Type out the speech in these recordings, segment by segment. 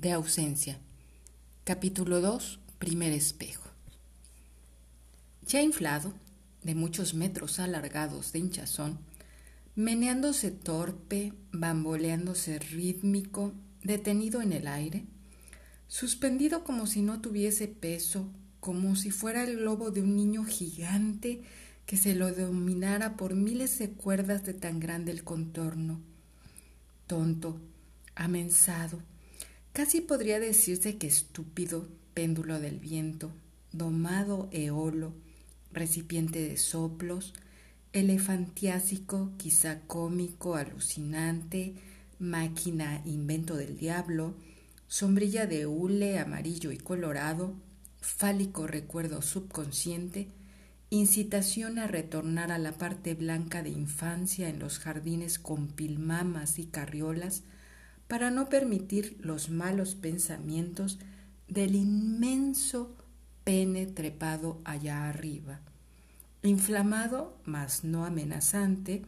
de ausencia. Capítulo 2. Primer espejo. Ya inflado, de muchos metros alargados de hinchazón, meneándose torpe, bamboleándose rítmico, detenido en el aire, suspendido como si no tuviese peso, como si fuera el globo de un niño gigante que se lo dominara por miles de cuerdas de tan grande el contorno. Tonto, amensado, casi podría decirse que estúpido péndulo del viento, domado eolo, recipiente de soplos, elefantiásico, quizá cómico, alucinante, máquina invento del diablo, sombrilla de hule amarillo y colorado, fálico recuerdo subconsciente, incitación a retornar a la parte blanca de infancia en los jardines con pilmamas y carriolas, para no permitir los malos pensamientos del inmenso pene trepado allá arriba. Inflamado, mas no amenazante,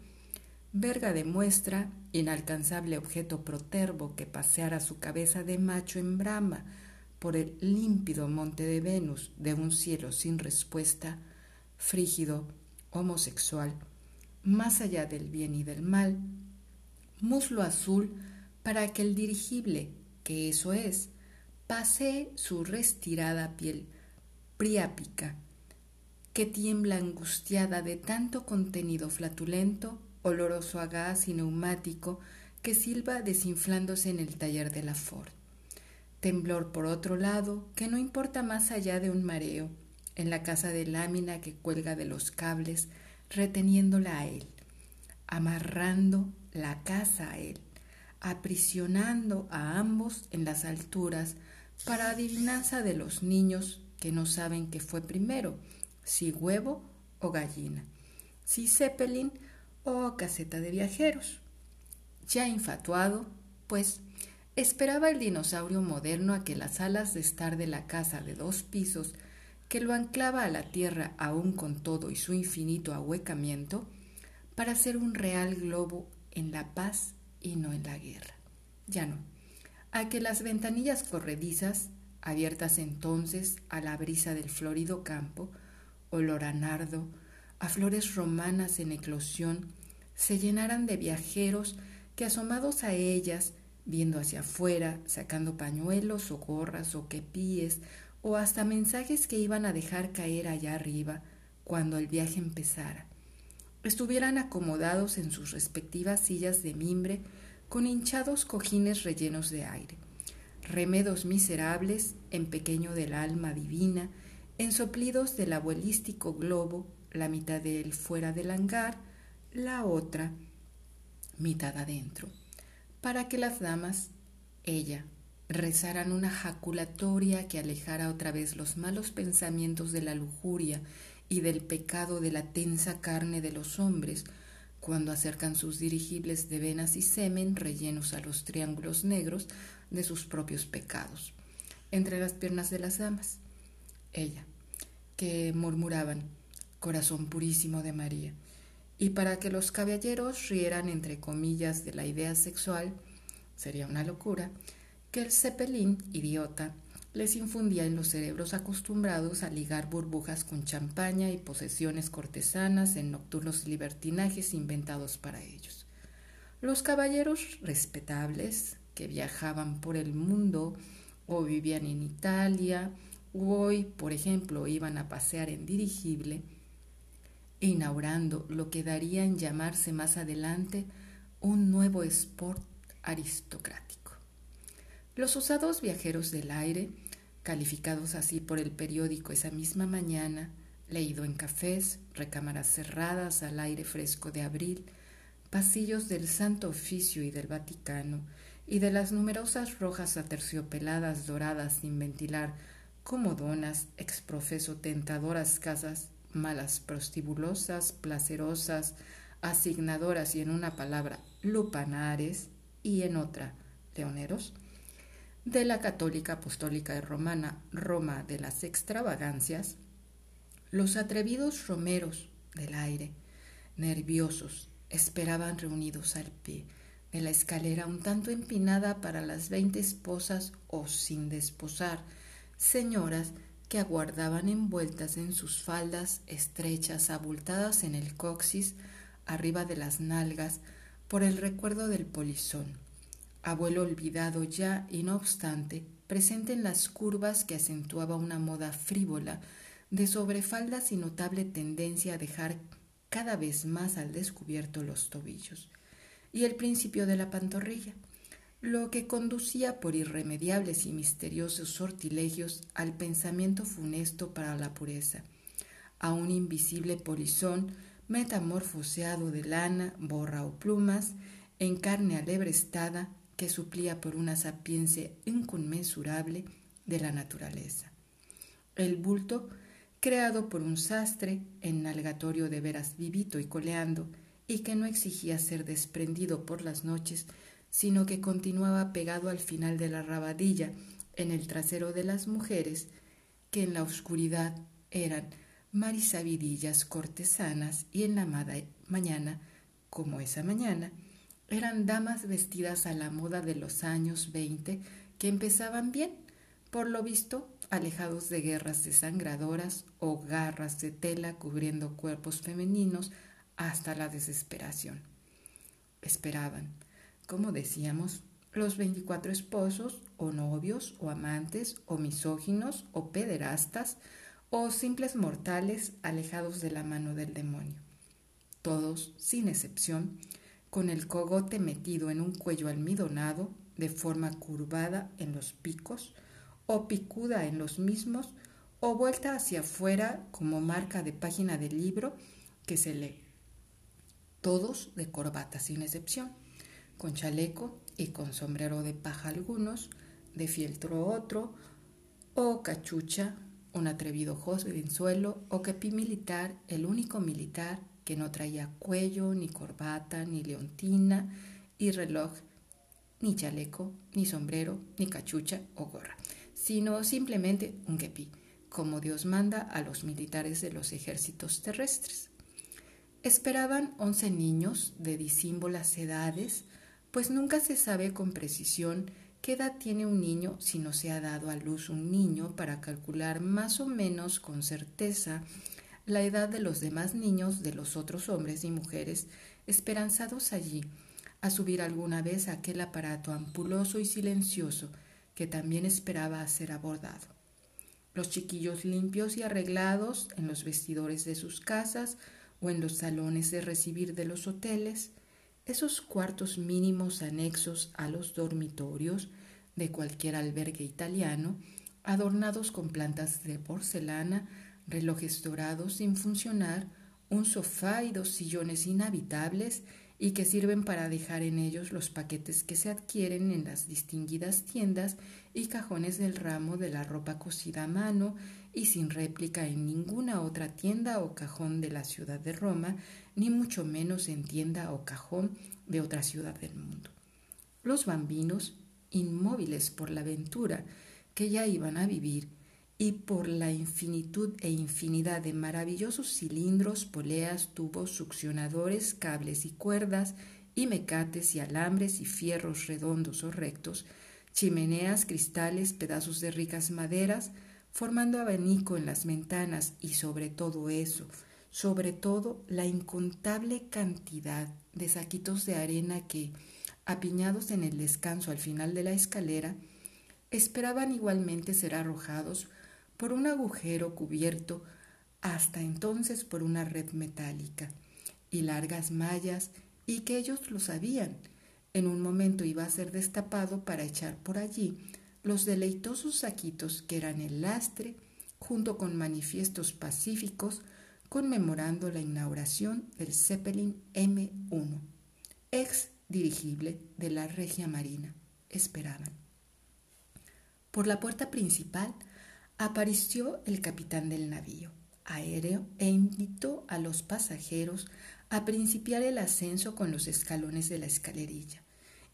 verga de muestra, inalcanzable objeto protervo que paseara su cabeza de macho en brama por el límpido monte de Venus de un cielo sin respuesta, frígido, homosexual, más allá del bien y del mal, muslo azul para que el dirigible, que eso es, pase su restirada piel priápica, que tiembla angustiada de tanto contenido flatulento, oloroso a gas y neumático, que silba desinflándose en el taller de la Ford. Temblor por otro lado, que no importa más allá de un mareo, en la casa de lámina que cuelga de los cables, reteniéndola a él, amarrando la casa a él, aprisionando a ambos en las alturas, para adivinanza de los niños que no saben qué fue primero, si huevo o gallina, si Zeppelin o caseta de viajeros. Ya infatuado, pues, esperaba el dinosaurio moderno a que las alas de estar de la casa de dos pisos que lo anclaba a la tierra aún con todo y su infinito ahuecamiento, para ser un real globo en la paz y no en la guerra. Ya no. A que las ventanillas corredizas, abiertas entonces a la brisa del florido campo, olor a nardo, a flores romanas en eclosión, se llenaran de viajeros que asomados a ellas, viendo hacia afuera, sacando pañuelos o gorras o quepíes o hasta mensajes que iban a dejar caer allá arriba cuando el viaje empezara. Estuvieran acomodados en sus respectivas sillas de mimbre con hinchados cojines rellenos de aire, remedos miserables en pequeño del alma divina, ensoplidos del abuelístico globo, la mitad de él fuera del hangar, la otra mitad adentro, para que las damas, ella, rezaran una jaculatoria que alejara otra vez los malos pensamientos de la lujuria y del pecado de la tensa carne de los hombres, cuando acercan sus dirigibles de venas y semen rellenos a los triángulos negros de sus propios pecados, entre las piernas de las damas. Ella, que murmuraban, corazón purísimo de María, y para que los caballeros rieran entre comillas de la idea sexual, sería una locura, que el Zeppelin, idiota, les infundía en los cerebros acostumbrados a ligar burbujas con champaña y posesiones cortesanas en nocturnos libertinajes inventados para ellos. Los caballeros respetables que viajaban por el mundo o vivían en Italia hoy, por ejemplo, iban a pasear en dirigible, inaugurando lo que daría en llamarse más adelante un nuevo sport aristocrático. Los usados viajeros del aire, calificados así por el periódico esa misma mañana, leído en cafés, recámaras cerradas al aire fresco de abril, pasillos del Santo Oficio y del Vaticano, y de las numerosas rojas aterciopeladas doradas sin ventilar, como donas, exprofeso tentadoras casas, malas prostibulosas, placerosas, asignadoras y en una palabra lupanares y en otra leoneros, de la católica apostólica romana Roma de las extravagancias, los atrevidos romeros del aire, nerviosos, esperaban reunidos al pie, de la escalera un tanto empinada para las veinte esposas o sin desposar, señoras que aguardaban envueltas en sus faldas estrechas, abultadas en el coxis, arriba de las nalgas, por el recuerdo del polizón, abuelo olvidado ya y no obstante presente en las curvas que acentuaba una moda frívola de sobrefaldas y notable tendencia a dejar cada vez más al descubierto los tobillos, y el principio de la pantorrilla, lo que conducía por irremediables y misteriosos sortilegios al pensamiento funesto para la pureza, a un invisible polizón metamorfoseado de lana, borra o plumas, en carne alebrestada que suplía por una sapiencia inconmensurable de la naturaleza. El bulto, creado por un sastre, en nalgatorio de veras vivito y coleando, y que no exigía ser desprendido por las noches, sino que continuaba pegado al final de la rabadilla en el trasero de las mujeres, que en la oscuridad eran marisabidillas cortesanas y en la mañana, como esa mañana, eran damas vestidas a la moda de los años veinte que empezaban bien, por lo visto, alejados de guerras desangradoras o garras de tela cubriendo cuerpos femeninos hasta la desesperación. Esperaban, como decíamos, los veinticuatro esposos o novios o amantes o misóginos o pederastas o simples mortales alejados de la mano del demonio. Todos, sin excepción, con el cogote metido en un cuello almidonado de forma curvada en los picos o picuda en los mismos o vuelta hacia afuera como marca de página del libro que se lee. Todos de corbata sin excepción, con chaleco y con sombrero de paja algunos, de fieltro otro, o cachucha un atrevido suelo o kepi militar, el único militar que no traía cuello, ni corbata, ni leontina, y reloj, ni chaleco, ni sombrero, ni cachucha o gorra, sino simplemente un kepi, como Dios manda a los militares de los ejércitos terrestres. Esperaban once niños de disímbolas edades, pues nunca se sabe con precisión ¿Qué edad tiene un niño si no se ha dado a luz un niño para calcular más o menos con certeza la edad de los demás niños de los otros hombres y mujeres esperanzados allí a subir alguna vez aquel aparato ampuloso y silencioso que también esperaba a ser abordado? Los chiquillos limpios y arreglados en los vestidores de sus casas o en los salones de recibir de los hoteles, esos cuartos mínimos anexos a los dormitorios de cualquier albergue italiano, adornados con plantas de porcelana, relojes dorados sin funcionar, un sofá y dos sillones inhabitables y que sirven para dejar en ellos los paquetes que se adquieren en las distinguidas tiendas y cajones del ramo de la ropa cosida a mano y sin réplica en ninguna otra tienda o cajón de la ciudad de Roma, ni mucho menos en tienda o cajón de otra ciudad del mundo. Los bambinos, inmóviles por la aventura que ya iban a vivir y por la infinitud e infinidad de maravillosos cilindros, poleas, tubos, succionadores, cables y cuerdas, y mecates y alambres y fierros redondos o rectos, chimeneas, cristales, pedazos de ricas maderas, formando abanico en las ventanas y sobre todo eso, sobre todo la incontable cantidad de saquitos de arena que, apiñados en el descanso al final de la escalera, esperaban igualmente ser arrojados por un agujero cubierto hasta entonces por una red metálica y largas mallas y que ellos lo sabían. En un momento iba a ser destapado para echar por allí los deleitosos saquitos que eran el lastre, junto con manifiestos pacíficos conmemorando la inauguración del Zeppelin M1, ex dirigible de la Regia Marina. Esperaban. Por la puerta principal apareció el capitán del navío aéreo e invitó a los pasajeros a principiar el ascenso con los escalones de la escalerilla,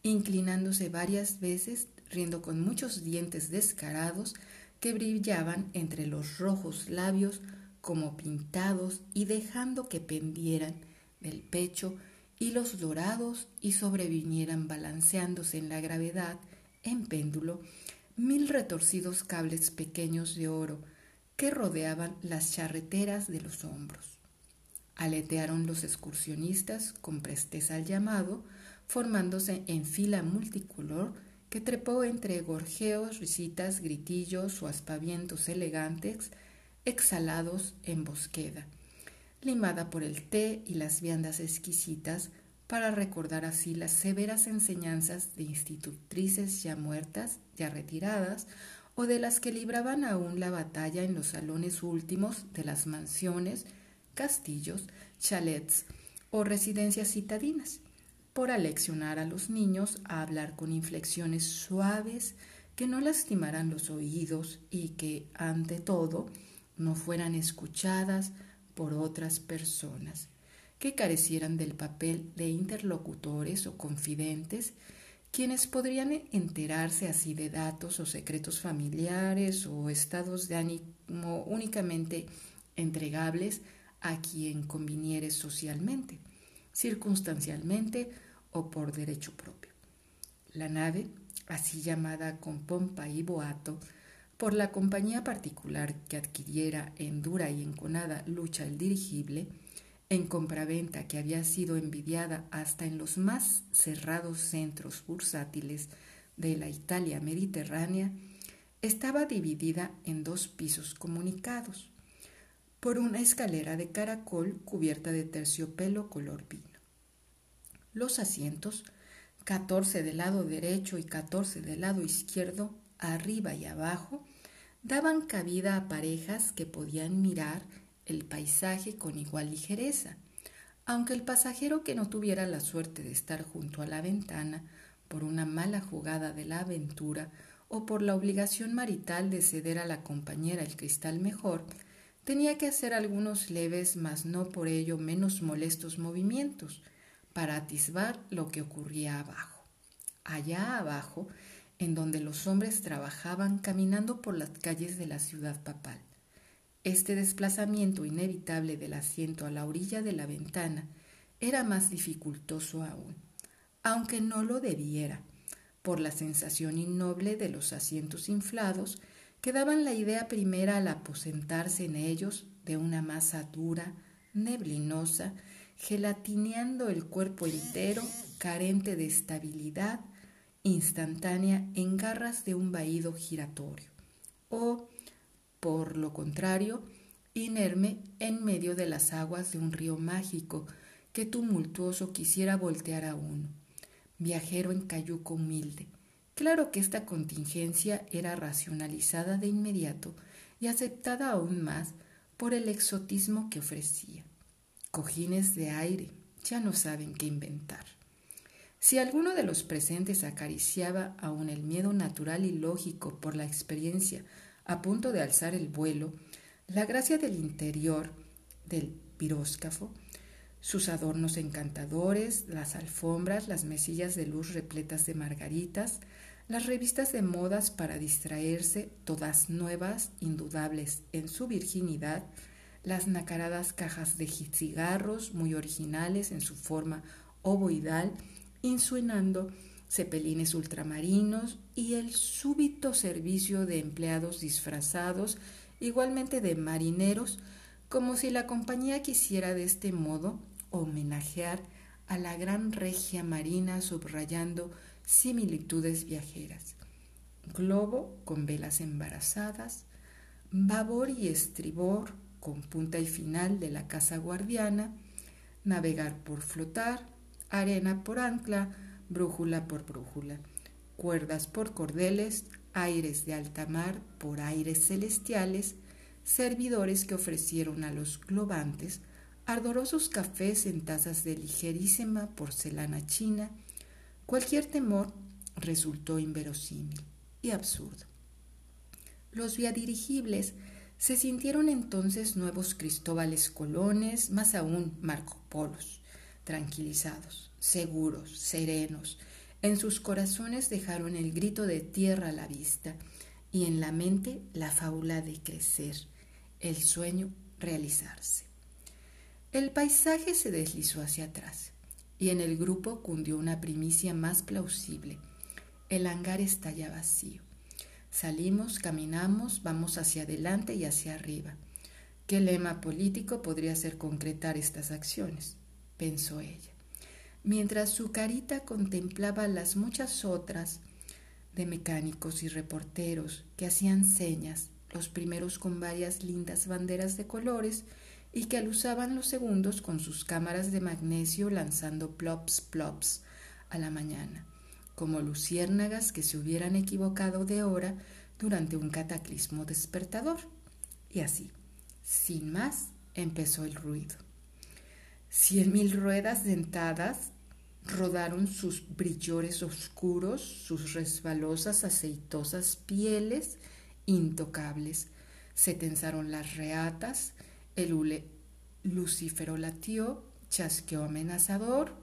inclinándose varias veces riendo con muchos dientes descarados que brillaban entre los rojos labios como pintados y dejando que pendieran del pecho hilos dorados y sobrevinieran balanceándose en la gravedad, en péndulo, mil retorcidos cables pequeños de oro que rodeaban las charreteras de los hombros. Aletearon los excursionistas con presteza al llamado, formándose en fila multicolor que trepó entre gorjeos, risitas, gritillos o aspavientos elegantes exhalados en bosqueda, limada por el té y las viandas exquisitas para recordar así las severas enseñanzas de institutrices ya muertas, ya retiradas, o de las que libraban aún la batalla en los salones últimos de las mansiones, castillos, chalets o residencias citadinas, por aleccionar a los niños a hablar con inflexiones suaves que no lastimaran los oídos y que, ante todo, no fueran escuchadas por otras personas que carecieran del papel de interlocutores o confidentes, quienes podrían enterarse así de datos o secretos familiares o estados de ánimo únicamente entregables a quien conviniere socialmente, circunstancialmente o por derecho propio. La nave, así llamada con pompa y boato, por la compañía particular que adquiriera en dura y enconada lucha el dirigible, en compraventa que había sido envidiada hasta en los más cerrados centros bursátiles de la Italia mediterránea, estaba dividida en dos pisos comunicados por una escalera de caracol cubierta de terciopelo color vino. Los asientos, catorce del lado derecho y catorce del lado izquierdo, arriba y abajo, daban cabida a parejas que podían mirar el paisaje con igual ligereza, aunque el pasajero que no tuviera la suerte de estar junto a la ventana por una mala jugada de la aventura o por la obligación marital de ceder a la compañera el cristal mejor, tenía que hacer algunos leves, mas no por ello menos molestos movimientos, para atisbar lo que ocurría abajo. Allá abajo en donde los hombres trabajaban caminando por las calles de la ciudad papal. Este desplazamiento inevitable del asiento a la orilla de la ventana era más dificultoso aún, aunque no lo debiera, por la sensación innoble de los asientos inflados que daban la idea primera al aposentarse en ellos de una masa dura, neblinosa, gelatineando el cuerpo entero, carente de estabilidad, instantánea en garras de un vaído giratorio, o, por lo contrario, inerme en medio de las aguas de un río mágico que tumultuoso quisiera voltear a uno, viajero en cayuco humilde. Claro que esta contingencia era racionalizada de inmediato y aceptada aún más por el exotismo que ofrecía. Cojines de aire, ya no saben qué inventar. Si alguno de los presentes acariciaba aún el miedo natural y lógico por la experiencia a punto de alzar el vuelo, la gracia del interior del piróscafo, sus adornos encantadores, las alfombras, las mesillas de luz repletas de margaritas, las revistas de modas para distraerse, todas nuevas, indudables en su virginidad, las nacaradas cajas de cigarros muy originales en su forma ovoidal, insuenando cepelines ultramarinos y el súbito servicio de empleados disfrazados, igualmente de marineros, como si la compañía quisiera de este modo homenajear a la gran regia marina subrayando similitudes viajeras. Globo con velas embarazadas, babor y estribor con punta y final de la casa guardiana, navegar por flotar, arena por ancla, brújula por brújula, cuerdas por cordeles, aires de alta mar por aires celestiales, servidores que ofrecieron a los globantes ardorosos cafés en tazas de ligerísima porcelana china, cualquier temor resultó inverosímil y absurdo. Los viadirigibles se sintieron entonces nuevos Cristóbales Colones, más aún Marco Polos, tranquilizados, seguros, serenos. En sus corazones dejaron el grito de tierra a la vista y en la mente la fábula de crecer, el sueño realizarse. El paisaje se deslizó hacia atrás y en el grupo cundió una primicia más plausible. El hangar está ya vacío. Salimos, caminamos, vamos hacia adelante y hacia arriba. ¿Qué lema político podría hacer concretar estas acciones? pensó ella, mientras su carita contemplaba las muchas otras de mecánicos y reporteros que hacían señas, los primeros con varias lindas banderas de colores y que alusaban los segundos con sus cámaras de magnesio lanzando plops plops a la mañana, como luciérnagas que se hubieran equivocado de hora durante un cataclismo despertador. Y así, sin más, empezó el ruido. Cien mil ruedas dentadas rodaron sus brillores oscuros, sus resbalosas, aceitosas pieles intocables. Se tensaron las reatas, el hule lucífero latió, chasqueó amenazador,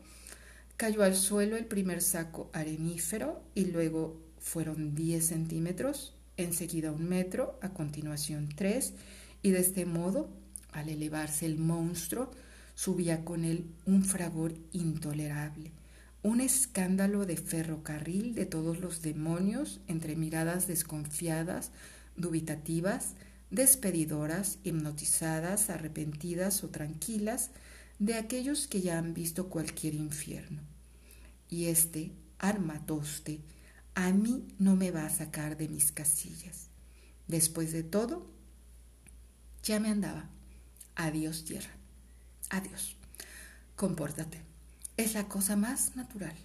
cayó al suelo el primer saco arenífero y luego fueron 10 centímetros, enseguida un metro, a continuación tres, y de este modo, al elevarse el monstruo, subía con él un fragor intolerable, un escándalo de ferrocarril de todos los demonios entre miradas desconfiadas, dubitativas, despedidoras, hipnotizadas, arrepentidas o tranquilas, de aquellos que ya han visto cualquier infierno. Y este armatoste a mí no me va a sacar de mis casillas. Después de todo, ya me andaba. Adiós tierra. Adiós. Compórtate. Es la cosa más natural.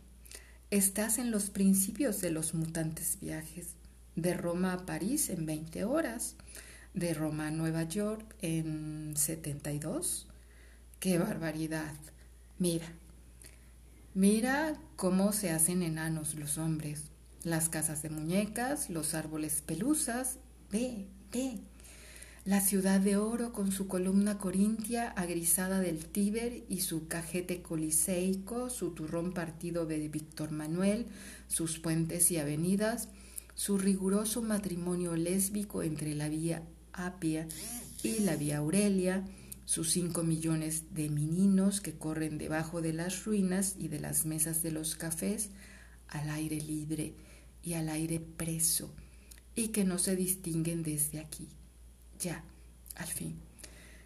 Estás en los principios de los mutantes viajes. De Roma a París en 20 horas. De Roma a Nueva York en 72. ¡Qué barbaridad! Mira. Mira cómo se hacen enanos los hombres. Las casas de muñecas, los árboles pelusas. Ve, ve. La ciudad de oro con su columna corintia agrisada del Tíber y su cajete coliseico, su turrón partido de Víctor Manuel, sus puentes y avenidas, su riguroso matrimonio lésbico entre la vía Apia y la vía Aurelia, sus cinco millones de meninos que corren debajo de las ruinas y de las mesas de los cafés, al aire libre y al aire preso, y que no se distinguen desde aquí ya, al fin.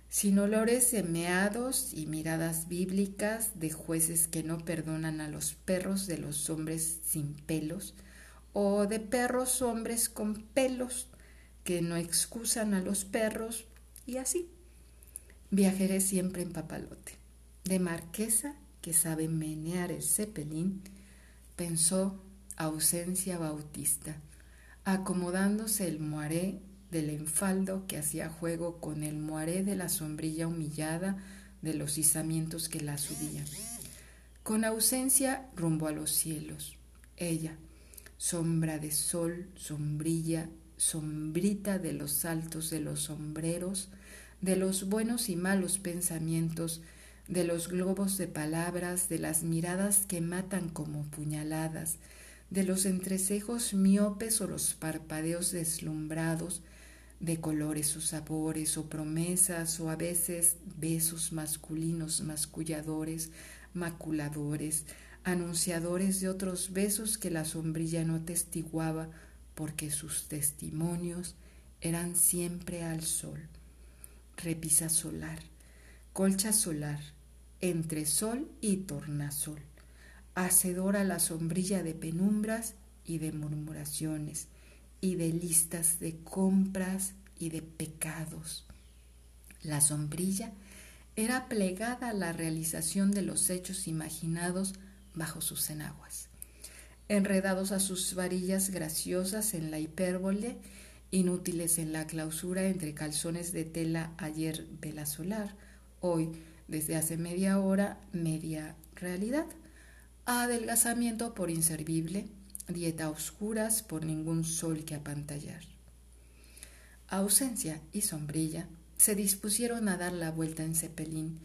Sin olores semeados y miradas bíblicas de jueces que no perdonan a los perros de los hombres sin pelos, o de perros hombres con pelos que no excusan a los perros, y así. Viajaré siempre en papalote. De marquesa que sabe menear el cepelín, pensó ausencia bautista, acomodándose el moaré del enfaldo que hacía juego con el moaré de la sombrilla humillada de los izamientos que la subían. Con ausencia rumbo a los cielos. Ella, sombra de sol, sombrilla, sombrita de los altos de los sombreros, de los buenos y malos pensamientos, de los globos de palabras, de las miradas que matan como puñaladas, de los entrecejos miopes o los parpadeos deslumbrados, de colores o sabores o promesas o a veces besos masculinos masculladores, maculadores, anunciadores de otros besos que la sombrilla no testiguaba porque sus testimonios eran siempre al sol. Repisa solar, colcha solar, entre sol y tornasol, hacedora la sombrilla de penumbras y de murmuraciones, y de listas de compras y de pecados. La sombrilla era plegada a la realización de los hechos imaginados bajo sus enaguas, enredados a sus varillas graciosas en la hipérbole, inútiles en la clausura entre calzones de tela ayer vela solar, hoy, desde hace media hora, media realidad, adelgazamiento por inservible, dieta oscuras por ningún sol que apantallar. Ausencia y sombrilla se dispusieron a dar la vuelta en cepelín,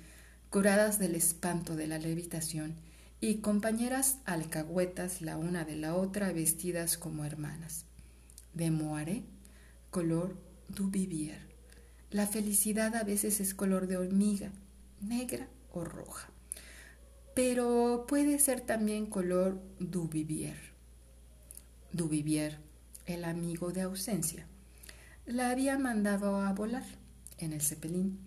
curadas del espanto de la levitación, y compañeras alcahuetas la una de la otra vestidas como hermanas. De moaré, color du vivier. La felicidad a veces es color de hormiga, negra o roja pero puede ser también color Duvivier. Duvivier, el amigo de ausencia, la había mandado a volar en el Zeppelin.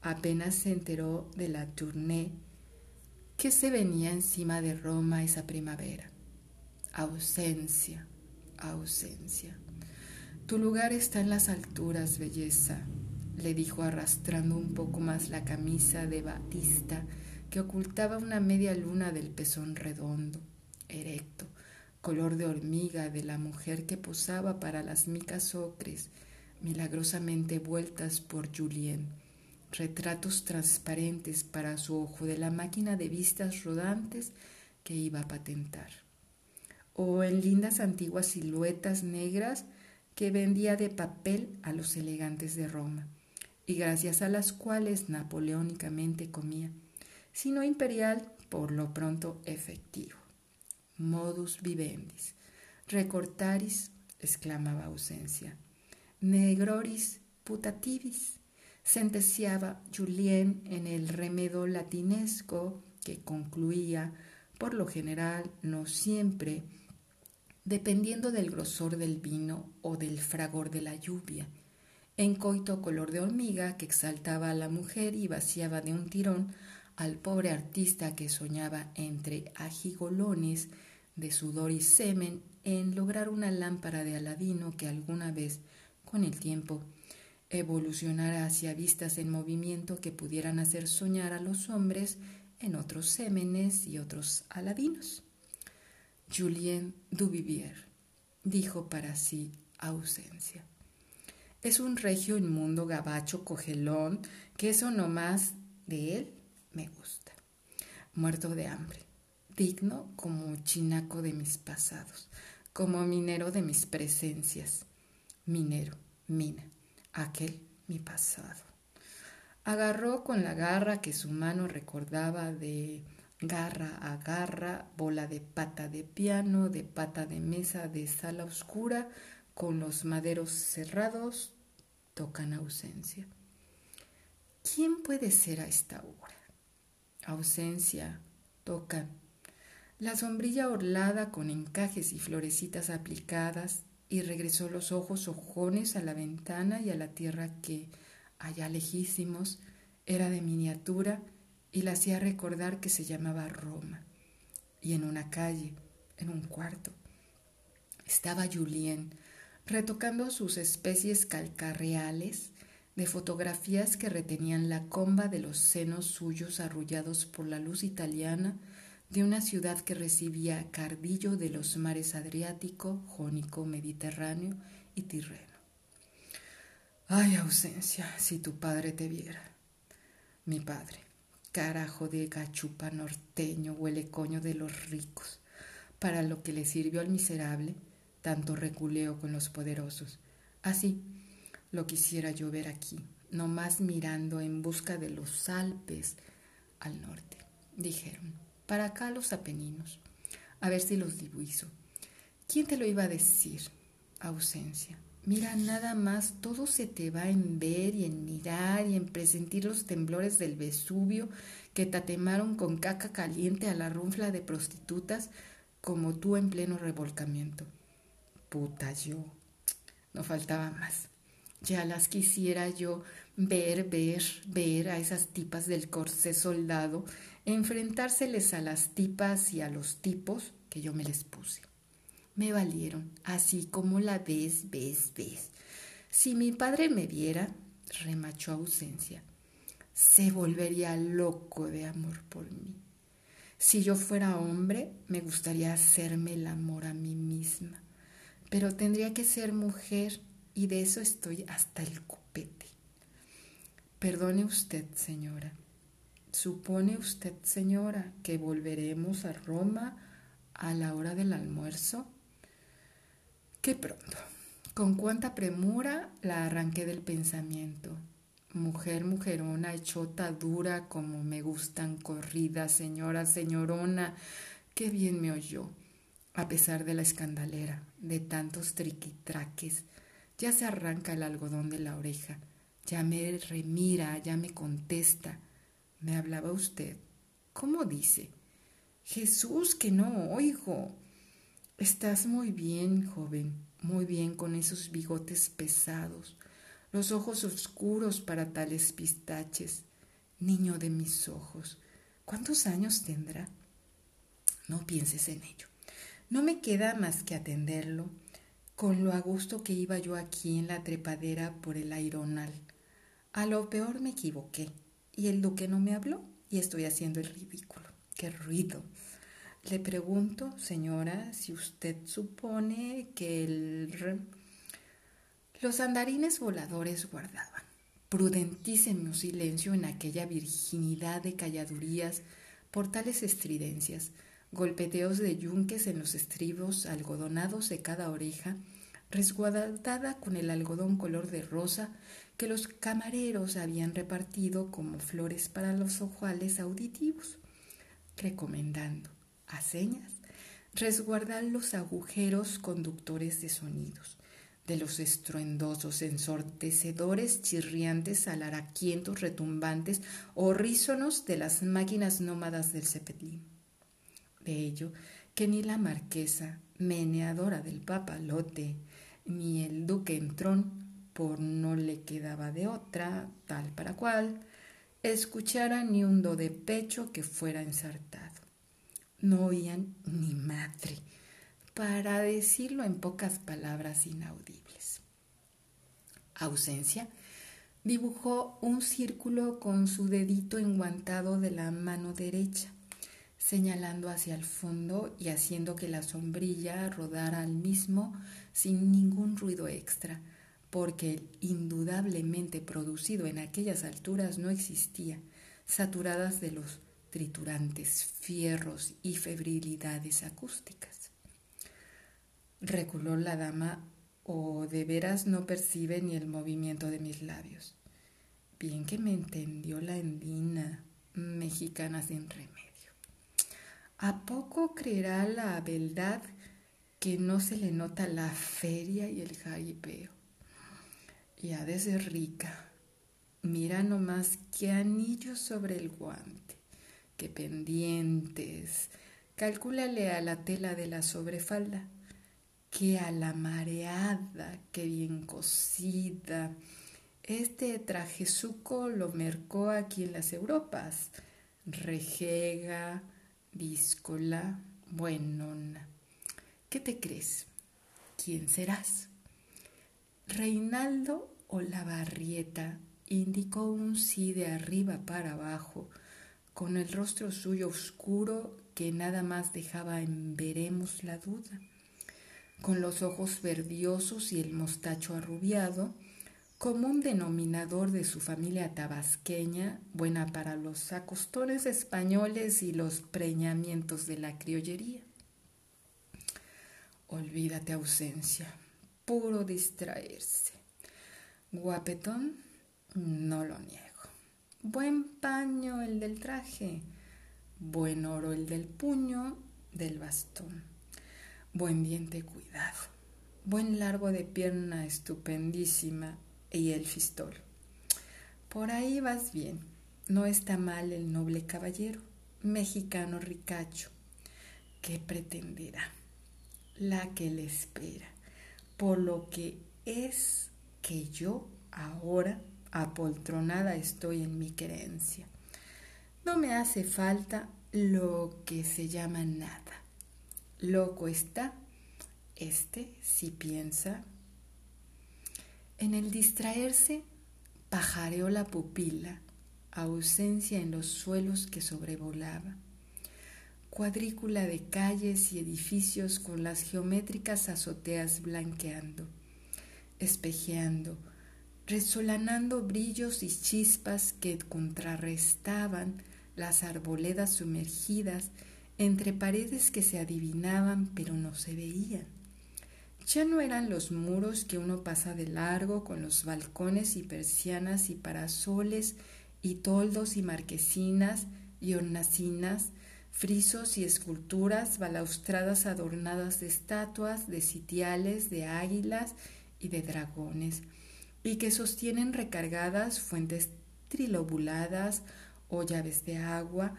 Apenas se enteró de la tournée que se venía encima de Roma esa primavera. Ausencia, ausencia. Tu lugar está en las alturas, belleza, le dijo arrastrando un poco más la camisa de batista que ocultaba una media luna del pezón redondo, erecto, color de hormiga de la mujer que posaba para las micas ocres, milagrosamente vueltas por Julien, retratos transparentes para su ojo de la máquina de vistas rodantes que iba a patentar, o en lindas antiguas siluetas negras que vendía de papel a los elegantes de Roma, y gracias a las cuales napoleónicamente comía, sino imperial, por lo pronto efectivo. Modus vivendis. Recortaris, exclamaba ausencia. Negroris putativis, sentenciaba Julien en el remedo latinesco que concluía, por lo general, no siempre, dependiendo del grosor del vino o del fragor de la lluvia, en coito color de hormiga que exaltaba a la mujer y vaciaba de un tirón al pobre artista que soñaba entre ajigolones de sudor y semen en lograr una lámpara de Aladino que alguna vez, con el tiempo, evolucionara hacia vistas en movimiento que pudieran hacer soñar a los hombres en otros sémenes y otros aladinos. Julien Duvivier dijo para sí ausencia. Es un regio inmundo gabacho cogelón que eso no más de él me gusta. Muerto de hambre, digno como chinaco de mis pasados, como minero de mis presencias. Minero, mina, aquel mi pasado. Agarró con la garra que su mano recordaba de garra a garra, bola de pata de piano, de pata de mesa de sala oscura, con los maderos cerrados, tocan ausencia. ¿Quién puede ser a esta hora? Ausencia, tocan. La sombrilla orlada con encajes y florecitas aplicadas, y regresó los ojos ojones a la ventana y a la tierra que, allá lejísimos, era de miniatura y la hacía recordar que se llamaba Roma. Y en una calle, en un cuarto, estaba Julien retocando sus especies calcarreales de fotografías que retenían la comba de los senos suyos arrullados por la luz italiana de una ciudad que recibía cardillo de los mares Adriático, Jónico, Mediterráneo y Tirreno. Ay, ausencia, si tu padre te viera. Mi padre, carajo de gachupa norteño, huele coño de los ricos, para lo que le sirvió al miserable, tanto reculeo con los poderosos. Así lo quisiera yo ver aquí, nomás mirando en busca de los Alpes al norte, dijeron. Para acá los Apeninos, a ver si los diviso. ¿Quién te lo iba a decir? Ausencia. Mira, nada más, todo se te va en ver y en mirar y en presentir los temblores del Vesubio que tatemaron con caca caliente a la runfla de prostitutas como tú en pleno revolcamiento. Puta yo. No faltaba más. Ya las quisiera yo ver, ver, ver a esas tipas del corsé soldado, enfrentárseles a las tipas y a los tipos que yo me les puse me valieron, así como la ves, ves, ves. Si mi padre me viera, remachó ausencia, se volvería loco de amor por mí. Si yo fuera hombre, me gustaría hacerme el amor a mí misma, pero tendría que ser mujer y de eso estoy hasta el copete. Perdone usted, señora. ¿Supone usted, señora, que volveremos a Roma a la hora del almuerzo? Qué pronto. Con cuánta premura la arranqué del pensamiento. Mujer, mujerona, hechota, dura, como me gustan, corrida, señora, señorona, qué bien me oyó, a pesar de la escandalera, de tantos triquitraques. Ya se arranca el algodón de la oreja, ya me remira, ya me contesta. ¿Me hablaba usted? ¿Cómo dice? Jesús, que no oigo. Estás muy bien, joven, muy bien con esos bigotes pesados, los ojos oscuros para tales pistaches. Niño de mis ojos, ¿cuántos años tendrá? No pienses en ello. No me queda más que atenderlo, con lo a gusto que iba yo aquí en la trepadera por el aironal. A lo peor me equivoqué, y el duque no me habló, y estoy haciendo el ridículo. ¡Qué ruido! Le pregunto, señora, si usted supone que el... Los andarines voladores guardaban prudentísimo silencio en aquella virginidad de calladurías por tales estridencias, golpeteos de yunques en los estribos algodonados de cada oreja, resguardada con el algodón color de rosa que los camareros habían repartido como flores para los ojales auditivos, recomendando, a señas, resguardar los agujeros conductores de sonidos, de los estruendosos, ensordecedores, chirriantes, alaraquientos, retumbantes, horrísonos de las máquinas nómadas del Zeppelin. De ello, que ni la marquesa, meneadora del papalote, ni el duque entrón, por no le quedaba de otra, tal para cual, escuchara ni un do de pecho que fuera ensartado. No oían ni madre, para decirlo en pocas palabras inaudibles. Ausencia dibujó un círculo con su dedito enguantado de la mano derecha, señalando hacia el fondo y haciendo que la sombrilla rodara al mismo sin ningún ruido extra, porque el indudablemente producido en aquellas alturas no existía, saturadas de los triturantes fierros y febrilidades acústicas. Reculó la dama o de veras no percibe ni el movimiento de mis labios. Bien que me entendió la endina mexicana sin remedio. ¿A poco creerá la verdad que no se le nota la feria y el jaripeo? Y ha de ser rica. Mira nomás qué anillos sobre el guante, qué pendientes. Calcúlale a la tela de la sobrefalda que a la mareada, bien cosida. Este trajezuco lo mercó aquí en las Europas. Rejega, díscola, buenona. ¿Qué te crees? ¿Quién serás? Reinaldo o la barrieta indicó un sí de arriba para abajo, con el rostro suyo oscuro que nada más dejaba en veremos la duda con los ojos verdiosos y el mostacho arrubiado, común denominador de su familia tabasqueña, buena para los acostones españoles y los preñamientos de la criollería. Olvídate ausencia, puro distraerse. Guapetón, no lo niego. Buen paño el del traje, buen oro el del puño, del bastón buen diente cuidado, buen largo de pierna estupendísima y el fistol. Por ahí vas bien, no está mal el noble caballero, mexicano ricacho. ¿Qué pretenderá? La que le espera, por lo que es que yo ahora apoltronada estoy en mi creencia. No me hace falta lo que se llama nada Loco está este si piensa. En el distraerse, pajareó la pupila, ausencia en los suelos que sobrevolaba. Cuadrícula de calles y edificios con las geométricas azoteas blanqueando, espejeando, resolanando brillos y chispas que contrarrestaban las arboledas sumergidas entre paredes que se adivinaban pero no se veían. Ya no eran los muros que uno pasa de largo con los balcones y persianas y parasoles y toldos y marquesinas y hornacinas, frisos y esculturas, balaustradas adornadas de estatuas, de sitiales, de águilas y de dragones, y que sostienen recargadas fuentes trilobuladas o llaves de agua,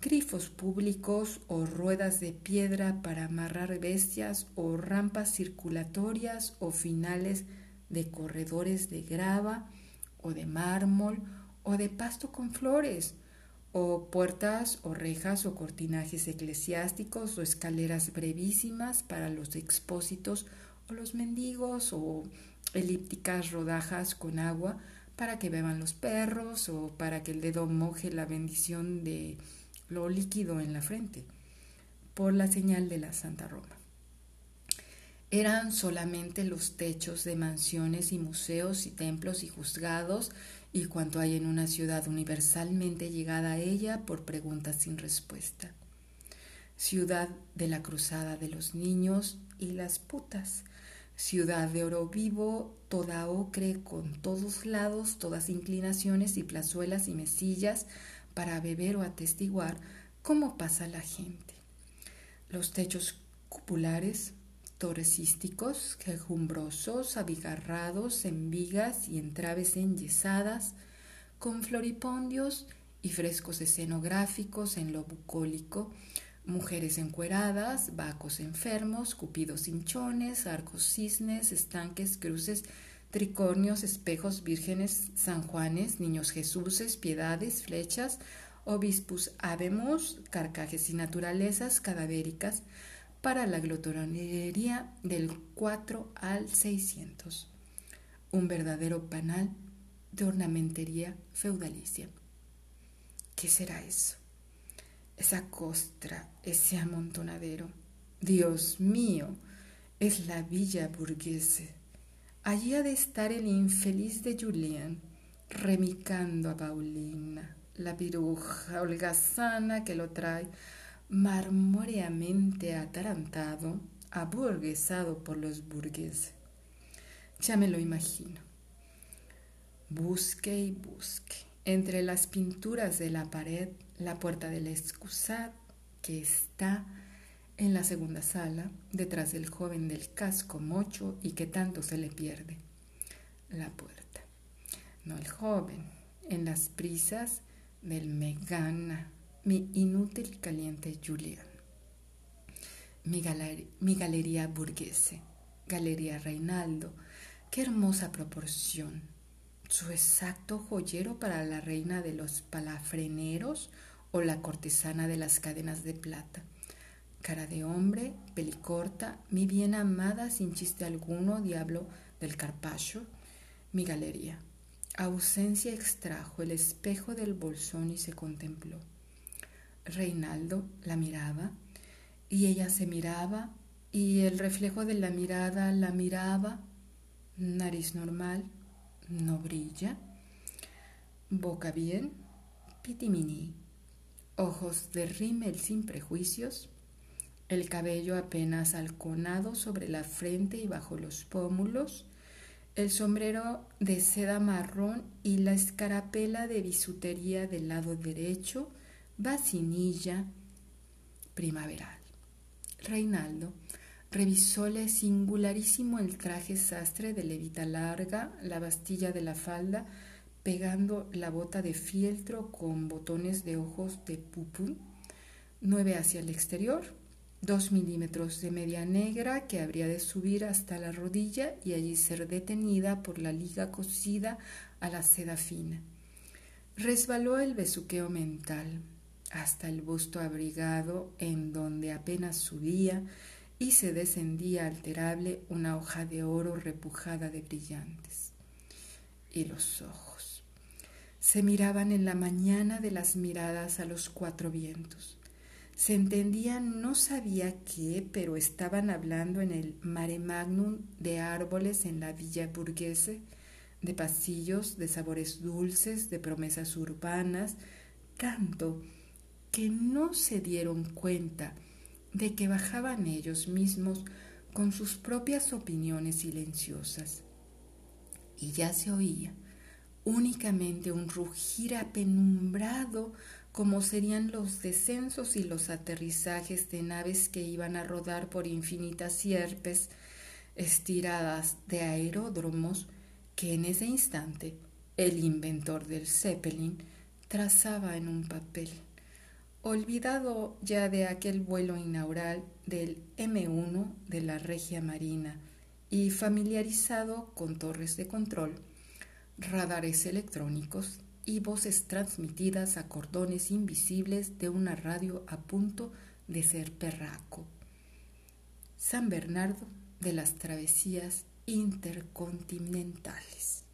grifos públicos o ruedas de piedra para amarrar bestias o rampas circulatorias o finales de corredores de grava o de mármol o de pasto con flores o puertas o rejas o cortinajes eclesiásticos o escaleras brevísimas para los expósitos o los mendigos o elípticas rodajas con agua para que beban los perros o para que el dedo moje la bendición de lo líquido en la frente, por la señal de la Santa Roma. Eran solamente los techos de mansiones y museos y templos y juzgados y cuanto hay en una ciudad universalmente llegada a ella por preguntas sin respuesta. Ciudad de la cruzada de los niños y las putas, ciudad de oro vivo, toda ocre, con todos lados, todas inclinaciones y plazuelas y mesillas para beber o atestiguar cómo pasa la gente. Los techos cupulares, torresísticos, quejumbrosos, abigarrados en vigas y en traves enyesadas, con floripondios y frescos escenográficos en lo bucólico, mujeres encueradas, vacos enfermos, cupidos hinchones, arcos cisnes, estanques, cruces, tricornios, espejos, vírgenes, San Juanes, niños Jesuses, piedades, flechas, obispus habemos, carcajes y naturalezas cadavéricas para la glotonería del 4 al 600. Un verdadero panal de ornamentería feudalicia. ¿Qué será eso? esa costra, ese amontonadero. Dios mío, es la villa burguese. Allí ha de estar el infeliz de Julián, remicando a Paulina, la piruja holgazana que lo trae marmóreamente atarantado, aburguesado por los burgueses. Ya me lo imagino. Busque y busque entre las pinturas de la pared la puerta del excusat que está en la segunda sala, detrás del joven del casco mocho y que tanto se le pierde. La puerta. No el joven, en las prisas del Megana, mi inútil caliente Julián. Mi, mi galería burguese, galería Reinaldo, qué hermosa proporción. Su exacto joyero para la reina de los palafreneros o la cortesana de las cadenas de plata. Cara de hombre, pelicorta, mi bien amada sin chiste alguno, diablo del Carpaccio, mi galería. Ausencia extrajo el espejo del bolsón y se contempló. Reinaldo la miraba y ella se miraba y el reflejo de la mirada la miraba. Nariz normal, no brilla. Boca bien, pitimini ojos de rímel sin prejuicios, el cabello apenas halconado sobre la frente y bajo los pómulos, el sombrero de seda marrón y la escarapela de bisutería del lado derecho, vacinilla primaveral. Reinaldo revisóle singularísimo el traje sastre de levita larga, la bastilla de la falda, pegando la bota de fieltro con botones de ojos de pupú, nueve hacia el exterior, dos milímetros de media negra que habría de subir hasta la rodilla y allí ser detenida por la liga cosida a la seda fina. Resbaló el besuqueo mental hasta el busto abrigado en donde apenas subía y se descendía alterable una hoja de oro repujada de brillantes. Y los ojos se miraban en la mañana de las miradas a los cuatro vientos. Se entendían, no sabía qué, pero estaban hablando en el mare magnum de árboles en la villa burguese, de pasillos, de sabores dulces, de promesas urbanas, tanto que no se dieron cuenta de que bajaban ellos mismos con sus propias opiniones silenciosas. Y ya se oía únicamente un rugir apenumbrado como serían los descensos y los aterrizajes de naves que iban a rodar por infinitas sierpes estiradas de aeródromos que en ese instante el inventor del Zeppelin trazaba en un papel olvidado ya de aquel vuelo inaugural del M1 de la Regia Marina y familiarizado con torres de control, radares electrónicos y voces transmitidas a cordones invisibles de una radio a punto de ser perraco. San Bernardo de las travesías intercontinentales.